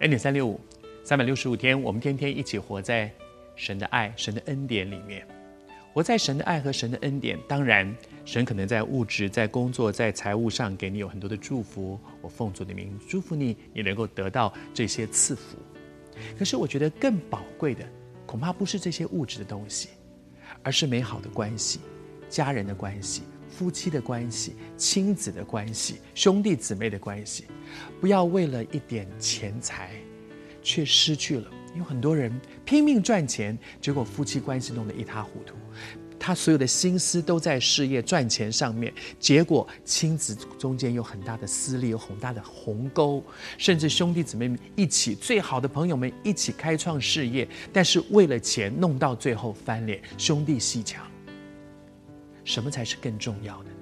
恩典三六五，三百六十五天，我们天天一起活在神的爱、神的恩典里面，活在神的爱和神的恩典。当然，神可能在物质、在工作、在财务上给你有很多的祝福。我奉主的名祝福你，你能够得到这些赐福。可是，我觉得更宝贵的，恐怕不是这些物质的东西，而是美好的关系、家人的关系。夫妻的关系、亲子的关系、兄弟姊妹的关系，不要为了一点钱财，却失去了。有很多人拼命赚钱，结果夫妻关系弄得一塌糊涂。他所有的心思都在事业赚钱上面，结果亲子中间有很大的撕裂，有很大的鸿沟，甚至兄弟姊妹们一起，最好的朋友们一起开创事业，但是为了钱弄到最后翻脸，兄弟鬩墙。什么才是更重要的呢？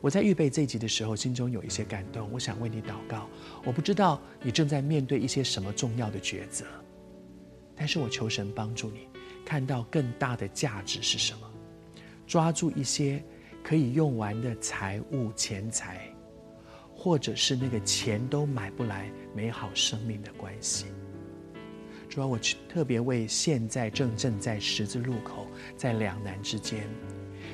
我在预备这一集的时候，心中有一些感动。我想为你祷告。我不知道你正在面对一些什么重要的抉择，但是我求神帮助你，看到更大的价值是什么，抓住一些可以用完的财物、钱财，或者是那个钱都买不来美好生命的关系。主要我特别为现在正正在十字路口，在两难之间。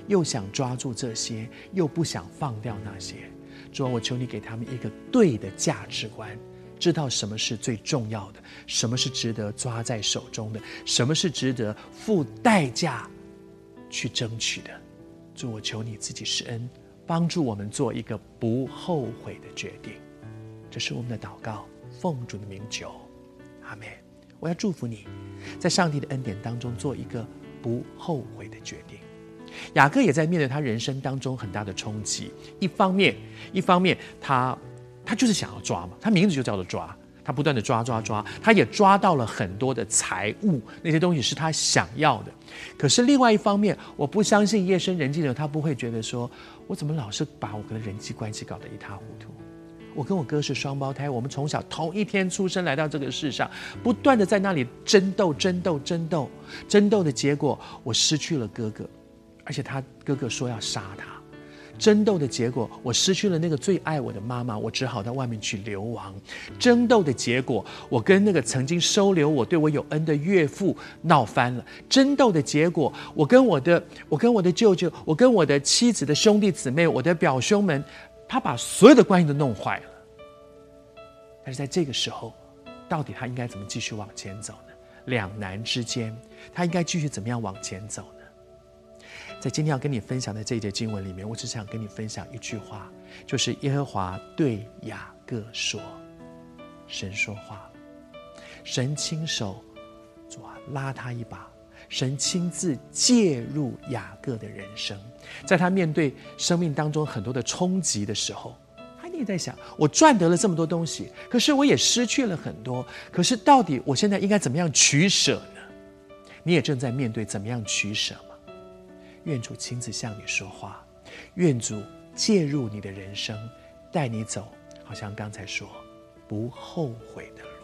又想抓住这些，又不想放掉那些。主啊，我求你给他们一个对的价值观，知道什么是最重要的，什么是值得抓在手中的，什么是值得付代价去争取的。主，我求你自己施恩，帮助我们做一个不后悔的决定。这是我们的祷告，奉主的名求，阿门。我要祝福你，在上帝的恩典当中做一个不后悔的决定。雅各也在面对他人生当中很大的冲击。一方面，一方面他他就是想要抓嘛，他名字就叫做抓，他不断的抓抓抓，他也抓到了很多的财物，那些东西是他想要的。可是另外一方面，我不相信夜深人静的时候，他不会觉得说，我怎么老是把我跟人际关系搞得一塌糊涂？我跟我哥是双胞胎，我们从小同一天出生来到这个世上，不断的在那里争斗争斗争斗争斗的结果，我失去了哥哥。而且他哥哥说要杀他，争斗的结果，我失去了那个最爱我的妈妈，我只好到外面去流亡。争斗的结果，我跟那个曾经收留我、对我有恩的岳父闹翻了。争斗的结果，我跟我的、我跟我的舅舅、我跟我的妻子的兄弟姊妹、我的表兄们，他把所有的关系都弄坏了。但是在这个时候，到底他应该怎么继续往前走呢？两难之间，他应该继续怎么样往前走呢？在今天要跟你分享的这一节经文里面，我只想跟你分享一句话，就是耶和华对雅各说：“神说话，神亲手主啊拉他一把，神亲自介入雅各的人生，在他面对生命当中很多的冲击的时候，他一定在想：我赚得了这么多东西，可是我也失去了很多，可是到底我现在应该怎么样取舍呢？你也正在面对怎么样取舍？”愿主亲自向你说话，愿主介入你的人生，带你走，好像刚才说不后悔的路。